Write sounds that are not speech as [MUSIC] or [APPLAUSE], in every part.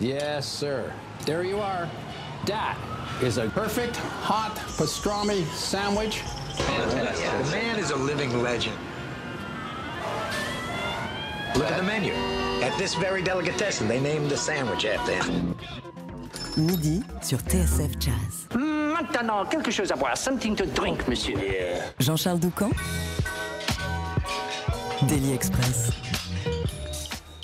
Yes, sir. There you are. That is a perfect hot pastrami sandwich. Fantastic. The man is a living legend. Look at the menu. At this very delicatessen, they named the sandwich after him. Midi sur TSF Jazz. Hmm, maintenant, quelque chose à boire. Something to drink, monsieur. Jean-Charles Doucan Daily Express.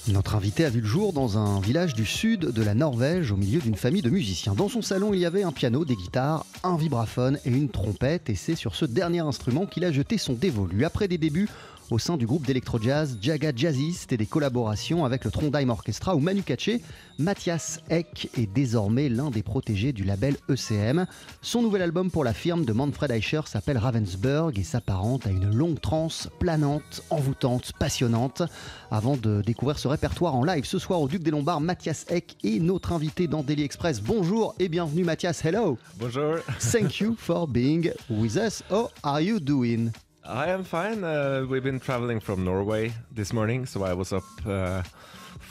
Notre invité a vu le jour dans un village du sud de la Norvège au milieu d'une famille de musiciens. Dans son salon, il y avait un piano, des guitares, un vibraphone et une trompette et c'est sur ce dernier instrument qu'il a jeté son dévolu. Après des débuts au sein du groupe d'électro-jazz Jaga Jazzist et des collaborations avec le Trondheim Orchestra ou Manu Katché, Mathias Eck est désormais l'un des protégés du label ECM. Son nouvel album pour la firme de Manfred Eicher s'appelle Ravensburg et s'apparente à une longue transe planante, envoûtante, passionnante. Avant de découvrir ce répertoire en live ce soir au Duc des Lombards, Mathias Eck est notre invité dans Daily Express. Bonjour et bienvenue Mathias, hello Bonjour. Thank you for being with us. How are you doing? I am fine. Uh, we've been traveling from Norway this morning, so I was up uh,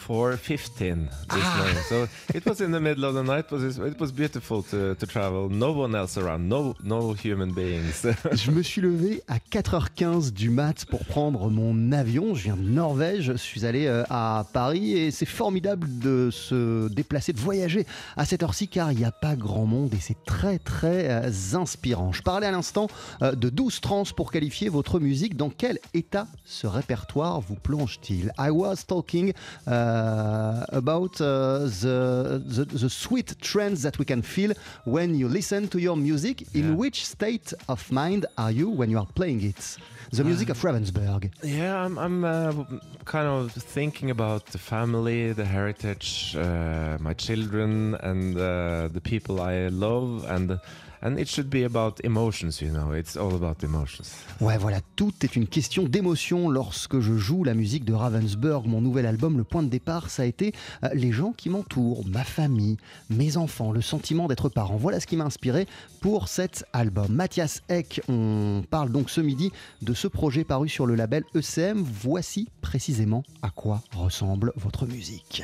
4.15 this morning. So it was in the middle of the night. It was, it was beautiful to, to travel. No one else around. No, no human beings. [LAUGHS] Je me suis levé à 4h15 du mat pour prendre mon avion. Je viens de Norvège, je suis allé euh, à Paris et c'est formidable de se déplacer, de voyager à cette heure-ci car il n'y a pas grand monde et c'est très très euh, inspirant. Je parlais à l'instant euh, de 12 trans pour qualifier votre musique. Dans quel état ce répertoire vous plonge-t-il? I was talking uh, about uh, the, the, the sweet trends that we can feel when you listen to your music. In which state of mind are you when you are playing it? The music of Ravensburg. yeah, I'm, I'm uh, kind of thinking about the family, the heritage, uh, my children, and uh, the people I love, and and it should be about emotions. You know, it's all about emotions. Ouais, voilà, tout est une question d'émotion lorsque je joue la musique de Ravensburg, mon nouvel album. Le point de départ, ça a été euh, les gens qui m'entourent, ma famille, mes enfants, le sentiment d'être parent. Voilà ce qui m'a inspiré pour cet album. Mathias Eck, on parle donc ce midi de ce projet paru sur le label ECM. Voici précisément à quoi ressemble votre musique.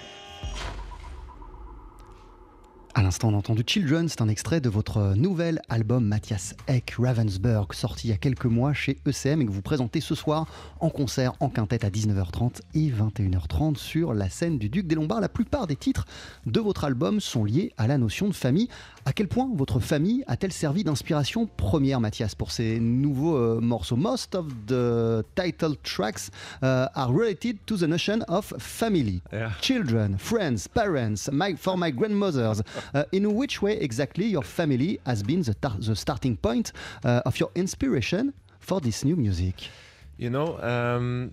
L'instant, on a entendu Children, c'est un extrait de votre nouvel album Matthias Eck Ravensburg, sorti il y a quelques mois chez ECM et que vous présentez ce soir en concert en quintette à 19h30 et 21h30 sur la scène du Duc des Lombards. La plupart des titres de votre album sont liés à la notion de famille. À quel point votre famille a-t-elle servi d'inspiration première, Mathias, pour ces nouveaux euh, morceaux? Most of the title tracks uh, are related to the notion of family. Yeah. Children, friends, parents, my, for my grandmothers. Uh, [LAUGHS] in which way exactly your family has been the, the starting point uh, of your inspiration for this new music? You know, um,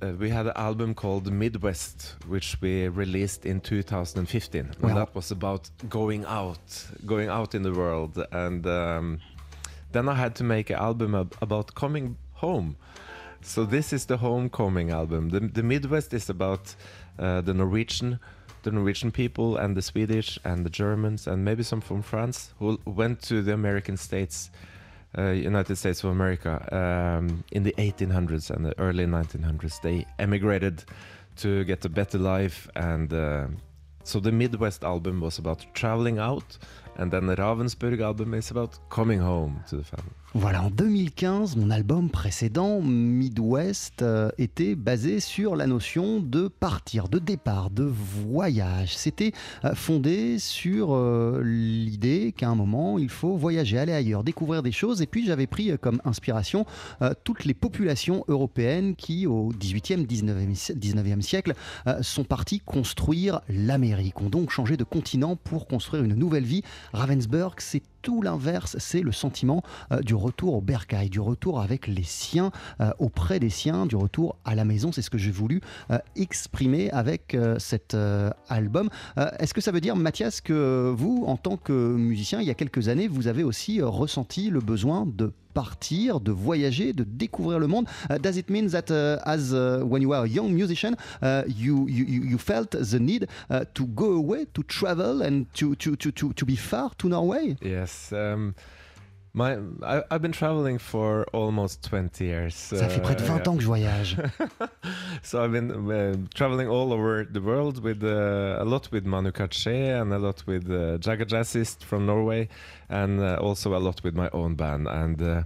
uh, we had an album called Midwest, which we released in 2015, and Wow. that was about going out, going out in the world. And um, then I had to make an album ab- about coming home. So this is the homecoming album. The, the Midwest is about uh, the Norwegian, the Norwegian people, and the Swedish, and the Germans, and maybe some from France who went to the American states uh, United States of America um, in the 1800s and the early 1900s. They emigrated to get a better life, and uh, so the Midwest album was about traveling out, and then the Ravensburg album is about coming home to the family. Voilà, en 2015, mon album précédent, Midwest, euh, était basé sur la notion de partir, de départ, de voyage. C'était euh, fondé sur euh, l'idée qu'à un moment, il faut voyager, aller ailleurs, découvrir des choses. Et puis j'avais pris comme inspiration toutes les populations européennes qui, au 18e, 19e, si- 19e siècle, sont parties construire l'Amérique, ont donc changé de continent pour construire une nouvelle vie. Ravensburg, c'est tout l'inverse, c'est le sentiment euh, du retour au bercail, du retour avec les siens, euh, auprès des siens, du retour à la maison. C'est ce que j'ai voulu euh, exprimer avec cet album. Est-ce que ça veut dire, Mathias, que vous, en tant que musicien, il y a quelques années, vous avez aussi ressenti le besoin de partir, de voyager, de découvrir le monde. Uh, does it mean that uh, as uh, when you were a young musician, uh, you, you you you felt the need uh, to go away, to travel, and to to to to, to be far to Norway? Yes. Um, my, I, I've been traveling for almost 20 years. Ça fait près de uh, yeah. ans que je voyage. [LAUGHS] So I've been uh, traveling all over the world with uh, a lot with Manu Katché and a lot with uh, Jaga Jazzist from Norway, and uh, also a lot with my own band. And uh,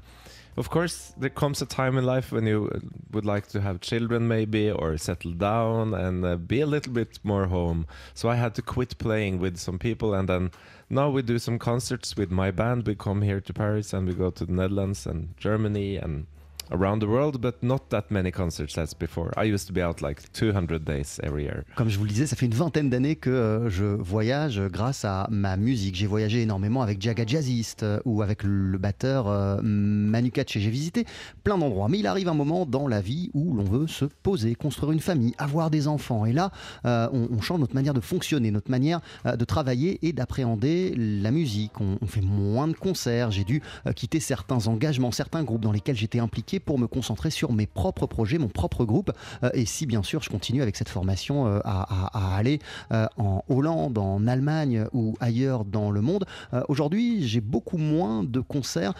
of course, there comes a time in life when you uh, would like to have children, maybe, or settle down and uh, be a little bit more home. So I had to quit playing with some people, and then now we do some concerts with my band. We come here to Paris and we go to the Netherlands and Germany and around the world, but not that many concerts as before. I used to be out like 200 days every year. Comme je vous le disais, ça fait une vingtaine d'années que euh, je voyage grâce à ma musique. J'ai voyagé énormément avec Jaga Jazzist euh, ou avec le batteur euh, Manu Katché. J'ai visité plein d'endroits. Mais il arrive un moment dans la vie où l'on veut se poser, construire une famille, avoir des enfants. Et là, euh, on, change notre manière de fonctionner, notre manière euh, de travailler et d'appréhender la musique. On, fait moins de concerts. J'ai dû euh, quitter certains engagements, certains groupes dans lesquels j'étais impliqué pour me concentrer sur mes propres projets, mon propre groupe. Euh, et si bien sûr je continue avec cette formation euh, à, aller euh, en Hollande, en Allemagne ou ailleurs dans le monde, aujourd'hui j'ai beaucoup moins de concerts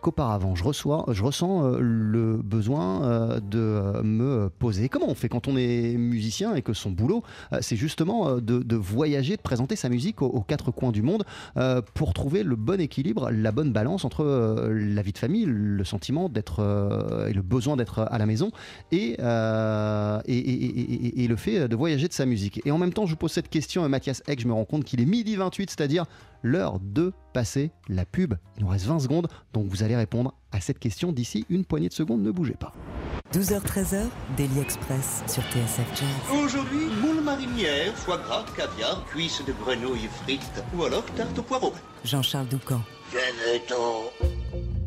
qu'auparavant. Je, ressens le besoin de me poser. Comment on fait quand on est musicien et que son boulot c'est justement de, voyager, de présenter sa musique aux, quatre coins du monde pour trouver le bon équilibre, la bonne balance entre la vie de famille, le sentiment d'être et le besoin d'être à la maison et, euh, et, et- et- et- et le fait de voyager de sa musique. Et en même temps, je vous pose cette question à Mathias Eck, je me rends compte qu'il est midi 28, c'est-à-dire l'heure de passer la pub. Il nous reste 20 secondes, donc vous allez répondre à cette question d'ici une poignée de secondes, ne bougez pas. 12h-13h, Daily Express sur TSF Jazz. Aujourd'hui, moule marinière, foie gras, caviar, cuisses de grenouille frites ou alors tarte au poireau. Jean-Charles Doucan. Venez-t'en.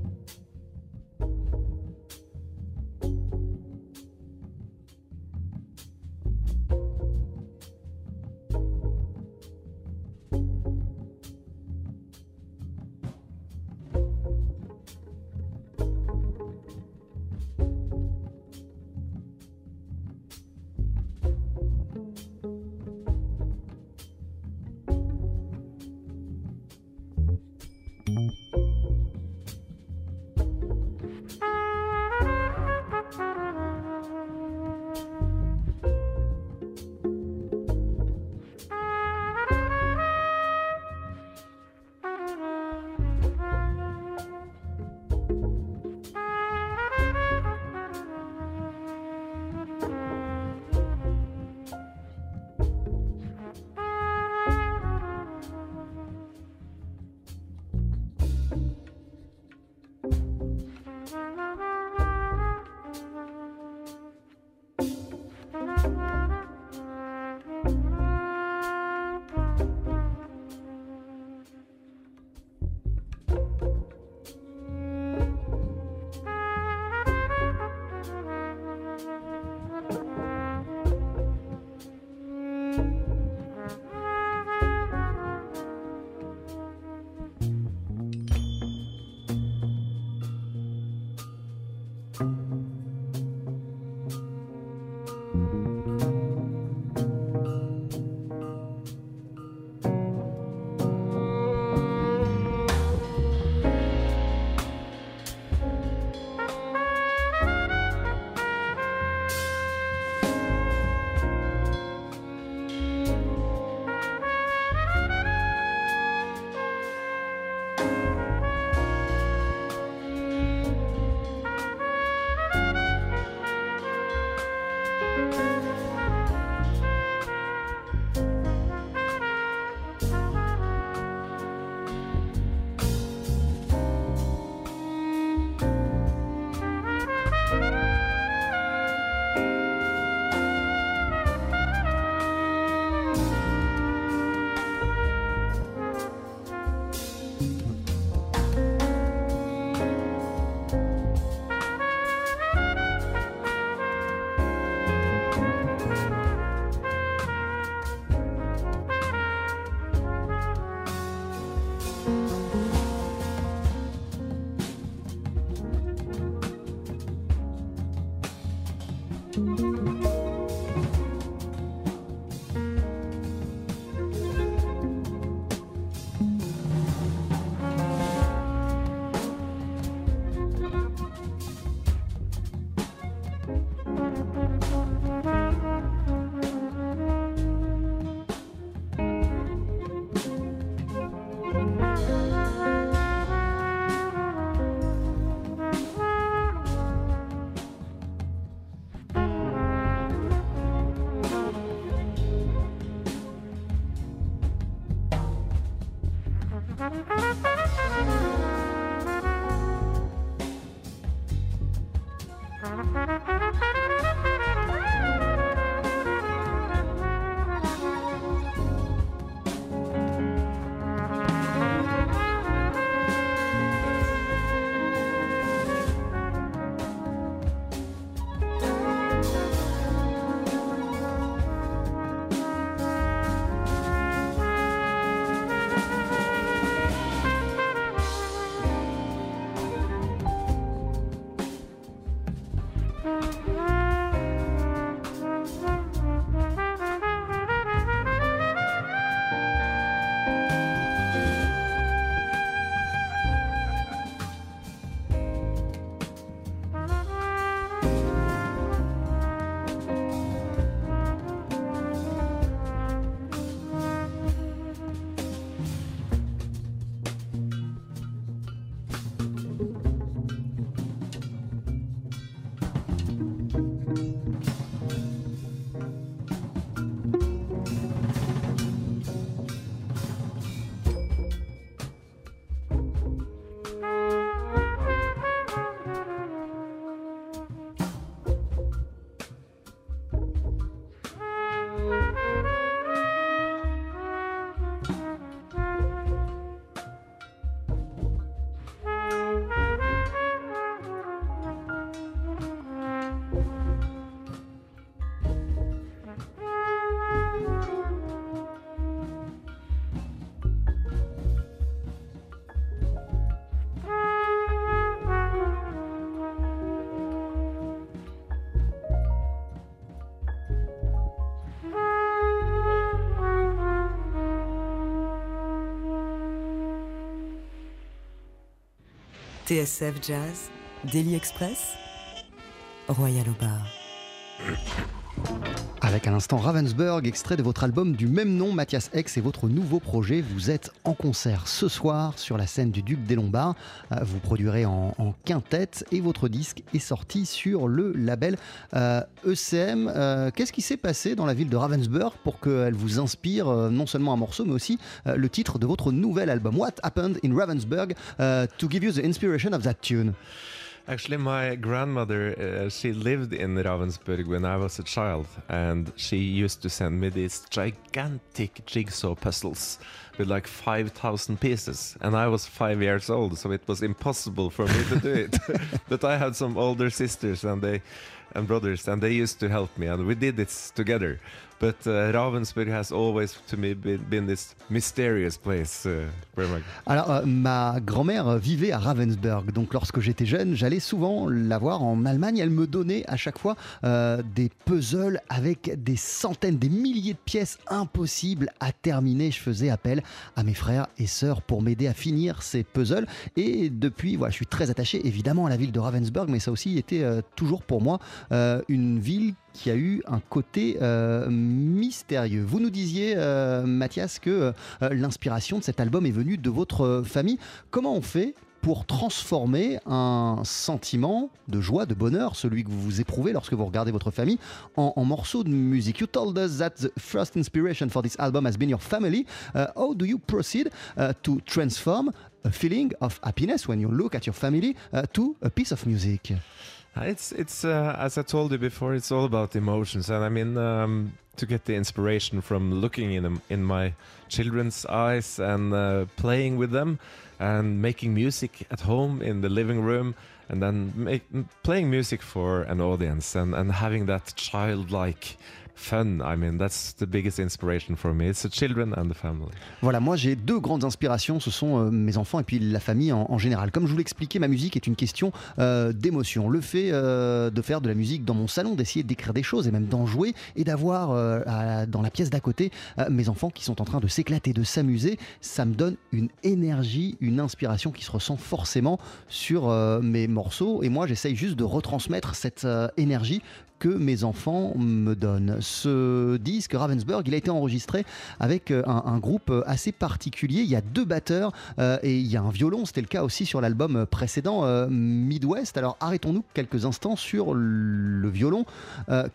TSF Jazz, Daily Express, Royal au. Avec à l'instant Ravensburg, extrait de votre album du même nom, Mathias X, et votre nouveau projet. Vous êtes en concert ce soir sur la scène du Duc des Lombards. Euh, Vous produirez en, quintette et votre disque est sorti sur le label euh, ECM. Euh, Qu'est-ce qui s'est passé dans la ville de Ravensburg pour qu'elle vous inspire non seulement un morceau, mais aussi le titre de votre nouvel album? What Happened in Ravensburg to give you the inspiration of that tune? Actually, my grandmother, uh, she lived in Ravensburg when I was a child, and she used to send me these gigantic jigsaw puzzles with like 5,000 pieces. And I was five years old, so it was impossible for me to do it. [LAUGHS] but I had some older sisters and they and brothers, and they used to help me, and we did this together. But uh, Ravensburg has always, to me, been, been this mysterious place. Uh, Alors, euh, ma grand-mère vivait à Ravensburg, donc lorsque j'étais jeune, j'allais souvent la voir en Allemagne. Elle me donnait à chaque fois euh, des puzzles avec des centaines, des milliers de pièces impossibles à terminer. Je faisais appel à mes frères et sœurs pour m'aider à finir ces puzzles. Et depuis, voilà, je suis très attaché évidemment à la ville de Ravensburg, mais ça aussi été euh, toujours pour moi euh, une ville qui a eu un côté euh, mystérieux. Vous nous disiez, euh, Mathias, que euh, l'inspiration de cet album est venue de votre euh, famille. Comment on fait pour transformer un sentiment de joie, de bonheur, celui que vous éprouvez lorsque vous regardez votre famille, en, en morceaux de musique? You told us that the first inspiration for this album has been your family. Uh, how do you proceed uh, to transform a feeling of happiness when you look at your family uh, to a piece of music? It's it's uh, as I told you before. It's all about emotions, and I mean um, to get the inspiration from looking in them, in my children's eyes and uh, playing with them, and making music at home in the living room, and then make, playing music for an audience, and and having that childlike fun. I mean that's the biggest inspiration for me. It's the children and the family. Voilà, moi j'ai deux grandes inspirations, ce sont euh, mes enfants et puis la famille en, général. Comme je vous l'expliquais, ma musique est une question euh, d'émotion. Le fait euh, de faire de la musique dans mon salon, d'essayer d'écrire des choses et même d'en jouer et d'avoir dans la pièce d'à côté mes enfants qui sont en train de s'éclater, de s'amuser, ça me donne une énergie, une inspiration qui se ressent forcément sur mes morceaux. Et moi j'essaye juste de retransmettre cette énergie que mes enfants me donnent. Ce disque, Ravensburg, il a été enregistré avec euh, un, groupe euh, assez particulier. Il y a deux batteurs euh, et il y a un violon. C'était le cas aussi sur l'album précédent, Midwest. Alors arrêtons-nous quelques instants sur le violon.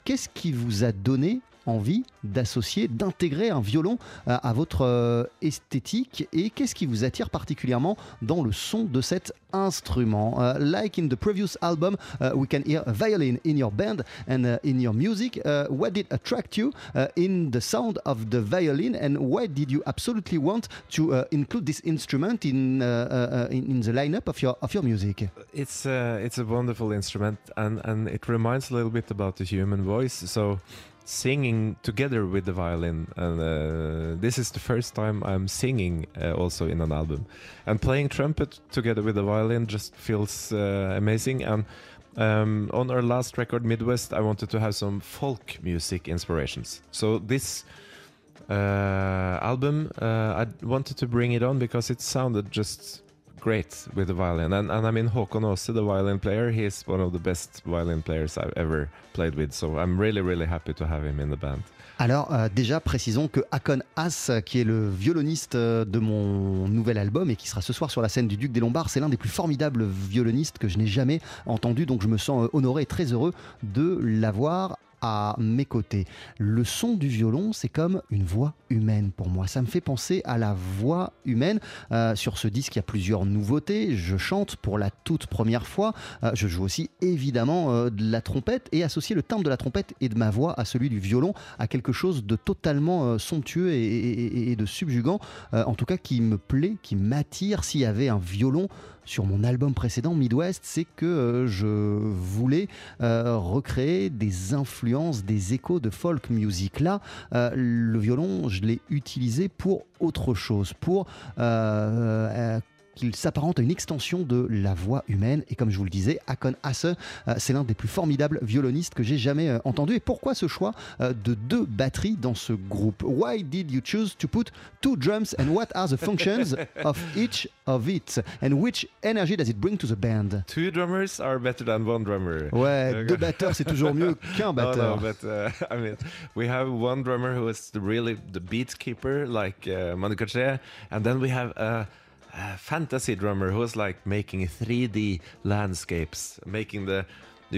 Qu'est-ce qui vous a donné envie d'associer, d'intégrer un violon à votre euh, esthétique et qu'est-ce qui vous attire particulièrement dans le son de cet instrument? Uh, Like in the previous album, uh, we can hear a violin in your band and uh, in your music. Uh, what did attract you uh, in the sound of the violin and why did you absolutely want to uh, include this instrument in, in in the lineup of your of your music? It's it's a wonderful instrument, and and it reminds a little bit about the human voice. So singing together with the violin, and uh, this is the first time I'm singing uh, also in an album, and playing trumpet together with the violin just feels uh, amazing. And um, on our last record, Midwest, I wanted to have some folk music inspirations. So this. Uh, album, uh, I wanted to bring it on because it sounded just great with the violin. And, I mean, the violin player, he's one of the best violin players I've ever played with. So I'm really, really happy to have him in the band. Alors euh, déjà précisons que Hakon Haas, qui est le violoniste euh, de mon nouvel album et qui sera ce soir sur la scène du Duc des Lombards, c'est l'un des plus formidables violonistes que je n'ai jamais entendu, donc je me sens euh, honoré et très heureux de l'avoir à mes côtés. Le son du violon, c'est comme une voix humaine pour moi. Ça me fait penser à la voix humaine. Euh, sur ce disque, il y a plusieurs nouveautés. Je chante pour la toute première fois. Euh, je joue aussi évidemment euh, de la trompette et associer le timbre de la trompette et de ma voix à celui du violon à quelque chose de totalement somptueux et, et- de subjugant. En tout cas, qui me plaît, qui m'attire. S'il y avait un violon sur mon album précédent Midwest, c'est que euh, je voulais euh, recréer des influences, des échos de folk music. Là, euh, le violon, je l'ai utilisé pour autre chose, pour qu'il s'apparente à une extension de la voix humaine. Et comme je vous le disais, Hakon Hasse, euh, c'est l'un des plus formidables violonistes que j'ai jamais euh, entendu. Et pourquoi ce choix euh, de deux batteries dans ce groupe? Why did you choose to put two drums and what are the functions [LAUGHS] of each of it? And which energy does it bring to the band? Two drummers are better than one drummer. Ouais, Okay. deux batteurs, c'est toujours mieux [LAUGHS] qu'un No, batteur. no, but uh, [LAUGHS] I mean, we have one drummer who is the really the beat keeper, like uh, Monica Che, and then we have a, a fantasy drummer who was like making 3D landscapes, making the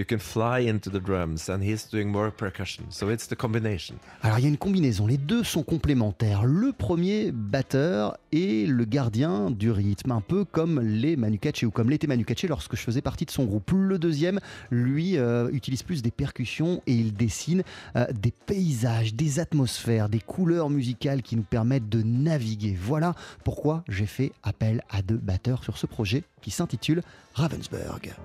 can fly into the drums, and he's doing more percussion. So it's the combination. Alors il y a une combinaison, les deux sont complémentaires. Le premier batteur est le gardien du rythme, un peu comme les Manu Katché ou comme l'était Manu Katché lorsque je faisais partie de son groupe. Le deuxième, lui, euh, utilise plus des percussions et il dessine euh, des paysages, des atmosphères, des couleurs musicales qui nous permettent de naviguer. Voilà pourquoi j'ai fait appel à deux batteurs sur ce projet qui s'intitule Ravensburg.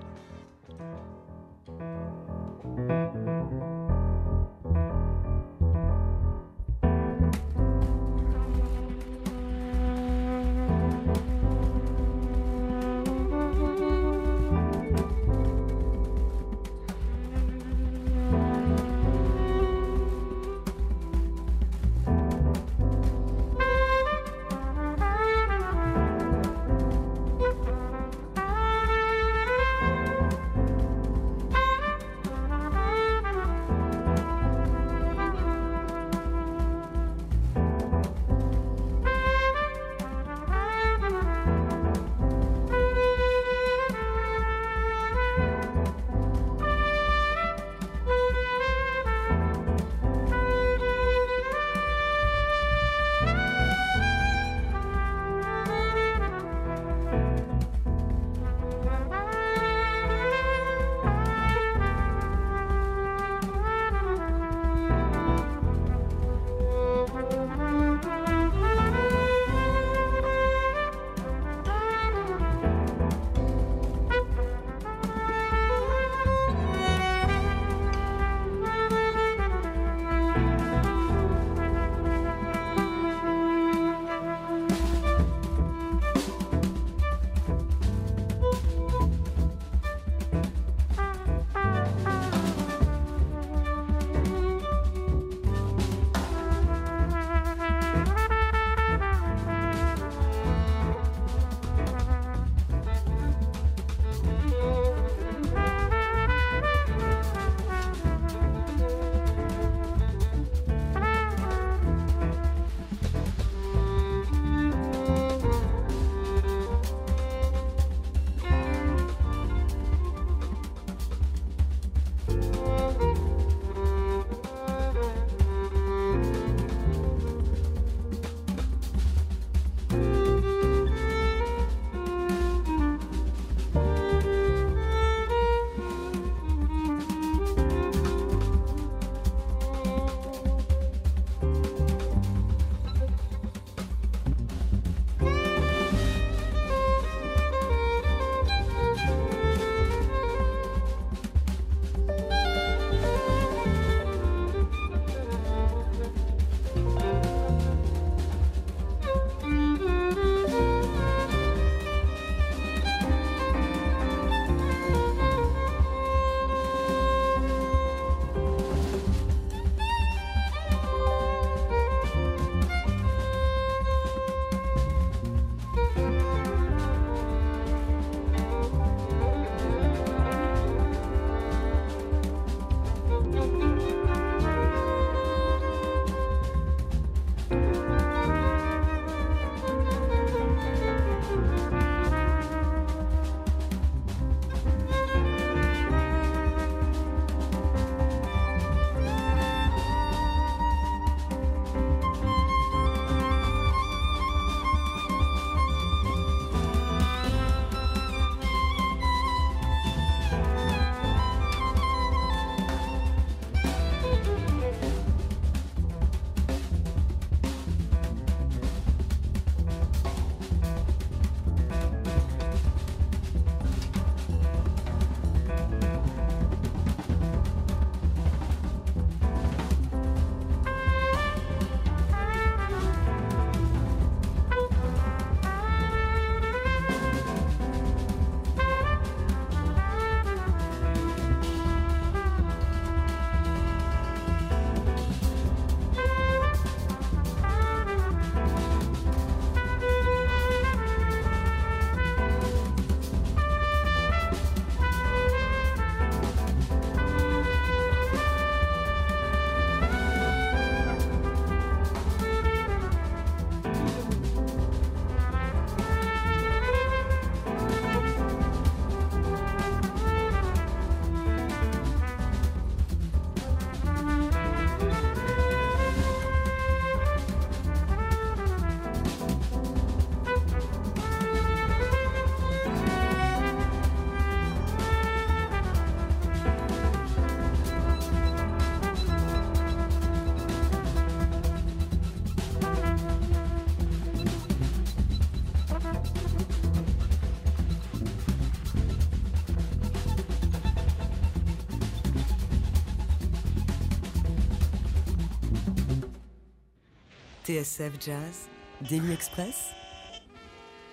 TSF Jazz, Daily Express,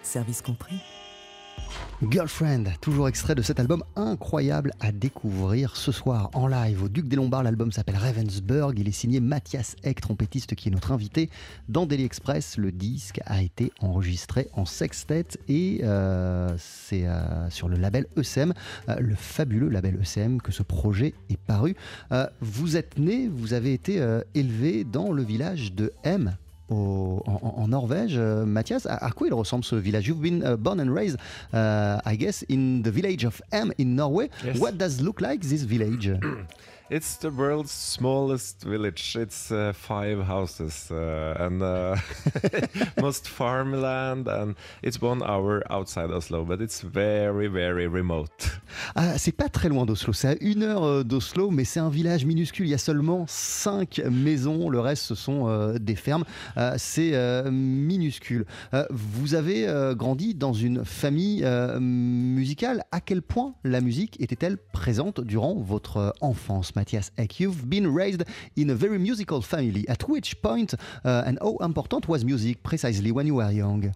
service compris. Girlfriend, toujours extrait de cet album incroyable à découvrir ce soir en live au Duc des Lombards. L'album s'appelle Ravensburg. Il est signé Mathias Eck, trompettiste qui est notre invité dans Daily Express. Le disque a été enregistré en sextet et euh, c'est euh, sur le label ECM, euh, le fabuleux label ECM, que ce projet est paru. Vous êtes né, vous avez été élevé dans le village de M au- en, Norvège. Euh, Mathias, à, à quoi il ressemble ce village? You've been uh, born and raised, uh, I guess, in the village of Em in Norway. Yes. What does look like this village? [CLEARS THROAT] It's the world's smallest village. It's uh, five houses uh, and uh, [LAUGHS] most farmland, and it's one hour outside Oslo, but it's very, very remote. Ah, c'est pas très loin d'Oslo, c'est à une heure euh, d'Oslo, mais c'est un village minuscule. Il y a seulement cinq maisons, le reste ce sont euh, des fermes. Euh, c'est minuscule. Vous avez grandi dans une famille musicale. À quel point la musique était-elle présente durant votre enfance, Mathias Eck You've been raised in a very musical family. At which point uh, and how important was music precisely when you were young?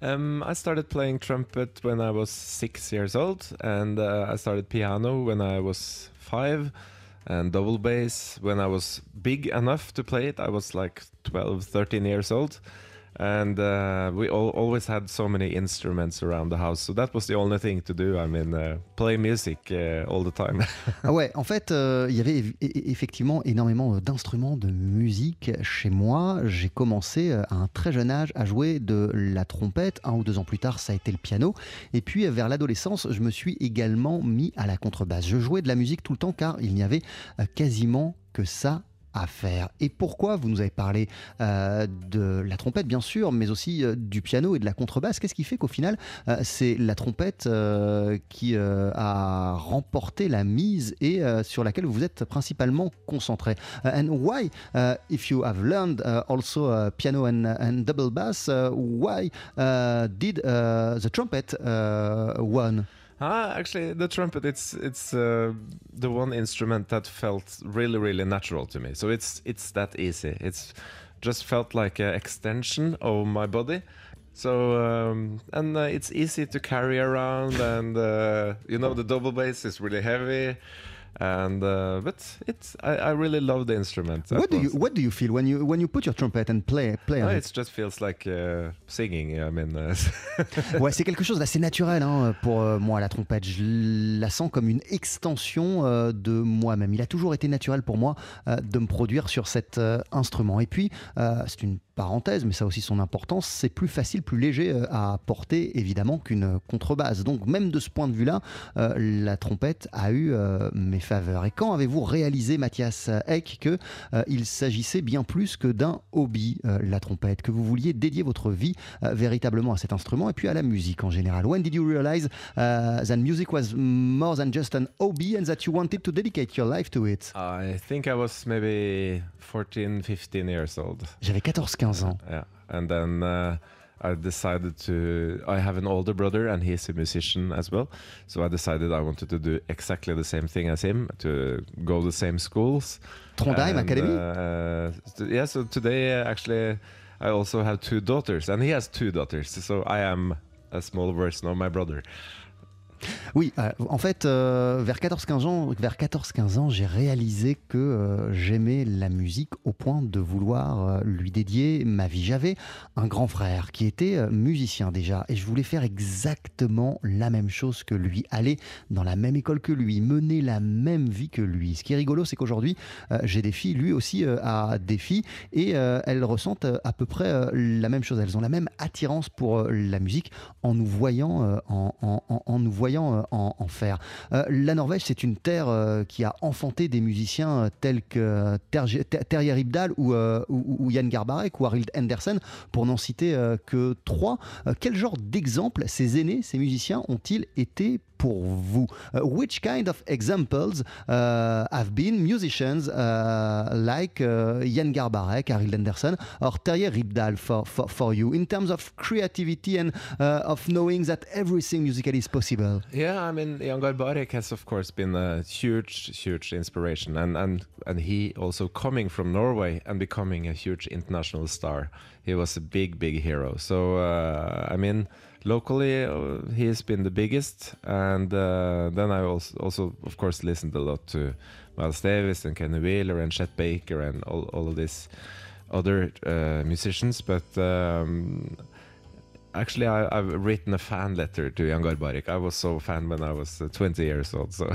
Um, I started playing trumpet when I was six years old, and uh, I started piano when I was five, and double bass when I was big enough to play it. I was like 12, 13 years old. And uh, we all, always had so many instruments around the house, so that was the only thing to do. I mean, uh, play music uh, all the time. [LAUGHS] Ah ouais, en fait, euh, il y avait eff- effectivement énormément euh, d'instruments de musique chez moi. J'ai commencé euh, à un très jeune âge à jouer de la trompette. Un ou deux ans plus tard, ça a été le piano. Et puis, vers l'adolescence, je me suis également mis à la contrebasse. Je jouais de la musique tout le temps car il n'y avait quasiment que ça Et pourquoi vous nous avez parlé euh, de la trompette, bien sûr, mais aussi euh, du piano et de la contrebasse? Qu'est-ce qui fait qu'au final, euh, c'est la trompette qui a remporté la mise et sur laquelle vous êtes principalement concentré? And why, uh, if you have learned uh, also uh, piano and, and double bass, uh, why uh, did the trumpet won? Ah, actually, the trumpet it's it's uh, the one instrument that felt really really natural to me. So it's it's that easy. It's just felt like an extension of my body. So um, and uh, it's easy to carry around, and uh, you know the double bass is really heavy, and uh, but it's I, I really love the instrument. What do you What do you feel when you when you put your trumpet and play play on it? just feels like uh, singing. I mean, uh? [LAUGHS] Ouais, c'est quelque chose d'assez naturel hein, pour euh, moi la trompette. Je la sens comme une extension euh, de moi-même. Il a toujours été naturel pour moi euh, de me produire sur cet euh, instrument. Et puis c'est une parenthèse, mais ça a aussi son importance. C'est plus facile, plus léger euh, à porter évidemment qu'une contrebasse. Donc même de ce point de vue-là, euh, la trompette a eu euh, mes faveurs. Et quand avez-vous réalisé, Mathias Eck, que euh, il s'agissait bien plus que d'un hobby, euh, la trompette, que vous vouliez dédier votre vie euh, véritablement à cet instrument et puis à la musique en général? When did you realize uh, that music was more than just an hobby and that you wanted to dedicate your life to it? I think I was maybe 14, 15 years old. J'avais 14-15 ans. Yeah, and then uh, I decided to. I have an older brother, and he's a musician as well. So I decided I wanted to do exactly the same thing as him, to go to the same schools. Trondheim And, Academy Uh, yeah. So today, uh, actually, I also have two daughters, and he has two daughters. So I am a small version of my brother. Oui, euh, en fait, euh, vers 14-15 ans, vers 14-15 ans, j'ai réalisé que euh, j'aimais la musique au point de vouloir lui dédier ma vie. J'avais un grand frère qui était musicien déjà, et je voulais faire exactement la même chose que lui, aller dans la même école que lui, mener la même vie que lui. Ce qui est rigolo, c'est qu'aujourd'hui, j'ai des filles, lui aussi a des filles, et elles ressentent à peu près la même chose. Elles ont la même attirance pour la musique en nous voyant, en nous voyant euh, en, faire. Euh, la Norvège, c'est une terre euh, qui a enfanté des musiciens tels que Terje- Ter- ou, Jan Garbarek ou Arild Andersen, pour n'en citer que trois. Quel genre d'exemple ces aînés, ces musiciens, ont-ils été pour vous. Uh, which kind of examples uh, have been musicians uh, like uh, Jan Garbarek, Ariel Anderson, or Terje Ripdal for, for, for you in terms of creativity and uh, of knowing that everything musically is possible? Yeah, I mean, Jan Garbarek has of course been a huge, huge inspiration, and and and he also coming from Norway and becoming a huge international star. He was a big, big hero. So uh, I mean, locally uh, he has been the biggest, and uh, then I also, also of course listened a lot to Miles Davis and Kenny Wheeler and Chet Baker and all all of these other uh, musicians, but. Um, Actually, I, written a fan letter to Jan Garbarek. I was so fan when I was uh, 20 years old. So. [LAUGHS]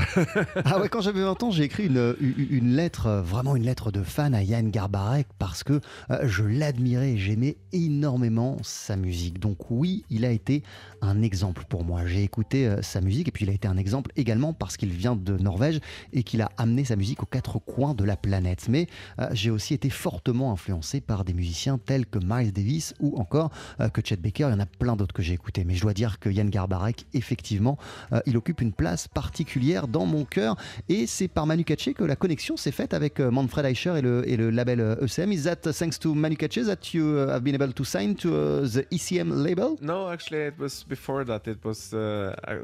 Ah ouais, quand j'avais 20 ans, j'ai écrit une, une, lettre, euh, vraiment une lettre de fan à Yann Garbarek parce que euh, je l'admirais et j'aimais énormément sa musique. Donc oui, il a été un exemple pour moi. J'ai écouté euh, sa musique et puis il a été un exemple également parce qu'il vient de Norvège et qu'il a amené sa musique aux quatre coins de la planète. Mais j'ai aussi été fortement influencé par des musiciens tels que Miles Davis ou encore que Chet Baker. Il y en a plein d'autres que j'ai écoutés. Mais je dois dire que Yann Garbarek, effectivement, euh, il occupe une place particulière dans mon cœur et c'est par Manu Katché que la connexion s'est faite avec euh, Manfred Eicher et le, et le label euh, ECM. Is that thanks to Manu Katché that you uh, have been able to sign to uh, the ECM label? No, actually, it was before that. It was uh, uh,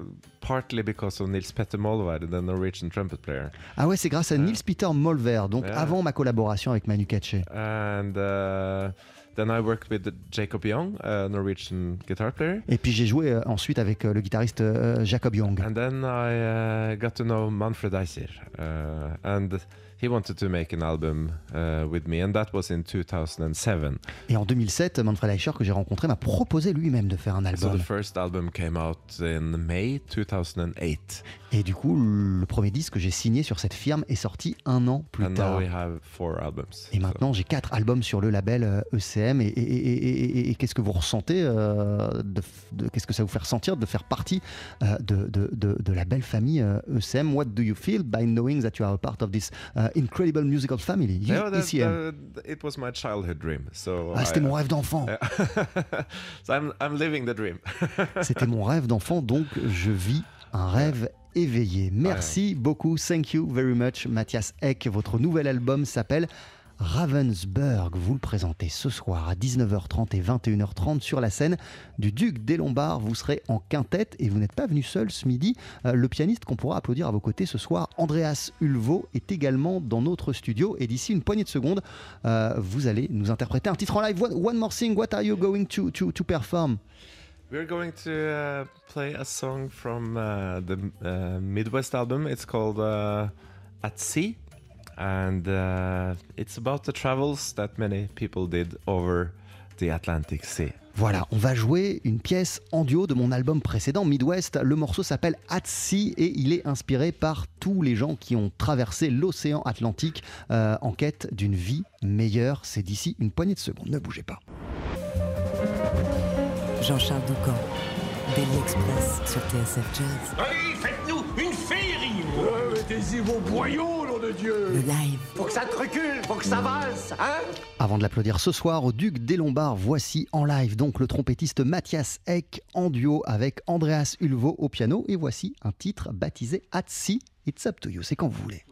partly because of Nils Petter Molvær, the Norwegian trumpet player. Ah ouais, c'est grâce à Nils Peter Molver, donc avant ma collaboration avec Manu Katché. And uh, then I worked with Jacob Young, a Norwegian guitar player. Et puis j'ai joué euh, ensuite avec euh, le guitariste euh, Jacob Young. And then I uh, got to know Manfred Eiser. Uh, and he wanted to make an album uh, with me, and that was in 2007. Et en 2007, Manfred Eicher, que j'ai rencontré, m'a proposé lui-même de faire un So album. the first album came out in May 2008. Et du coup, le premier disque que j'ai signé sur cette firme est sorti un an plus and now tard. we have four albums. Et So- maintenant, j'ai quatre albums sur le label euh, ECM. Et, et- et- et- et- et qu'est-ce que vous ressentez euh, de, de- Qu'est-ce que ça vous fait ressentir de faire partie euh, de, de- de- de la belle famille euh, ECM What do you feel by knowing that you are a part of this uh, incredible musical family, that- ECM that- it was my childhood dream. So Ah, C'était mon rêve d'enfant. [LAUGHS] so I'm, I'm living the dream. [LAUGHS] C'était mon rêve d'enfant, donc je vis un rêve éveillé. Merci beaucoup, thank you very much, Mathias Eck. Votre nouvel album s'appelle Ravensburg. Vous le présentez ce soir à 19h30 et 21h30 sur la scène du Duc des Lombards. Vous serez en quintette et vous n'êtes pas venu seul ce midi. Euh, le pianiste qu'on pourra applaudir à vos côtés ce soir, Andreas Ulvo, est également dans notre studio. Et d'ici une poignée de secondes, euh, vous allez nous interpréter un titre en live. One, more thing, what are you going to, to, to perform? We're going to uh, play a song from uh, the uh, Midwest album. It's called At Sea. And uh, it's about the travels that many people did over the Atlantic Sea. Voilà, on va jouer une pièce en duo de mon album précédent, Midwest. Le morceau s'appelle At Sea et il est inspiré par tous les gens qui ont traversé l'océan Atlantique euh, en quête d'une vie meilleure. C'est d'ici une poignée de secondes, ne bougez pas. Jean-Charles Doucan, Daily Express sur TSF Jazz. Allez, Mettez-y vos boyaux, nom de Dieu Le live, Faut que ça te recule, faut que ça valse, hein Avant de l'applaudir ce soir au Duc des Lombards, voici en live donc le trompettiste Mathias Eck en duo avec Andreas Ulvo au piano. Et voici un titre baptisé At Sea. It's up to you, c'est quand vous voulez.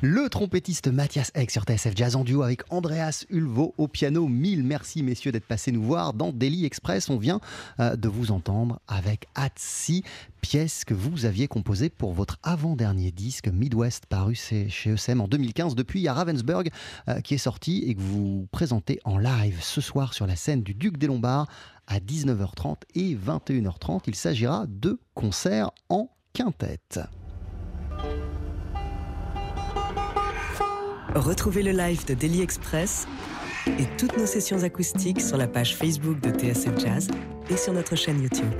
Le trompettiste Mathias Egg sur TSF Jazz en duo avec Andreas Ulvo au piano. Mille merci messieurs d'être passés nous voir dans Daily Express. On vient euh, de vous entendre avec Atsi, pièce que vous aviez composée pour votre avant-dernier disque Midwest paru chez ESM en 2015. Depuis, a Ravensburg euh, qui est sorti et que vous présentez en live ce soir sur la scène du Duc des Lombards à 19h30 et 21h30. Il s'agira de concerts en quintette. Retrouvez le live de Daily Express et toutes nos sessions acoustiques sur la page Facebook de TSF Jazz et sur notre chaîne YouTube.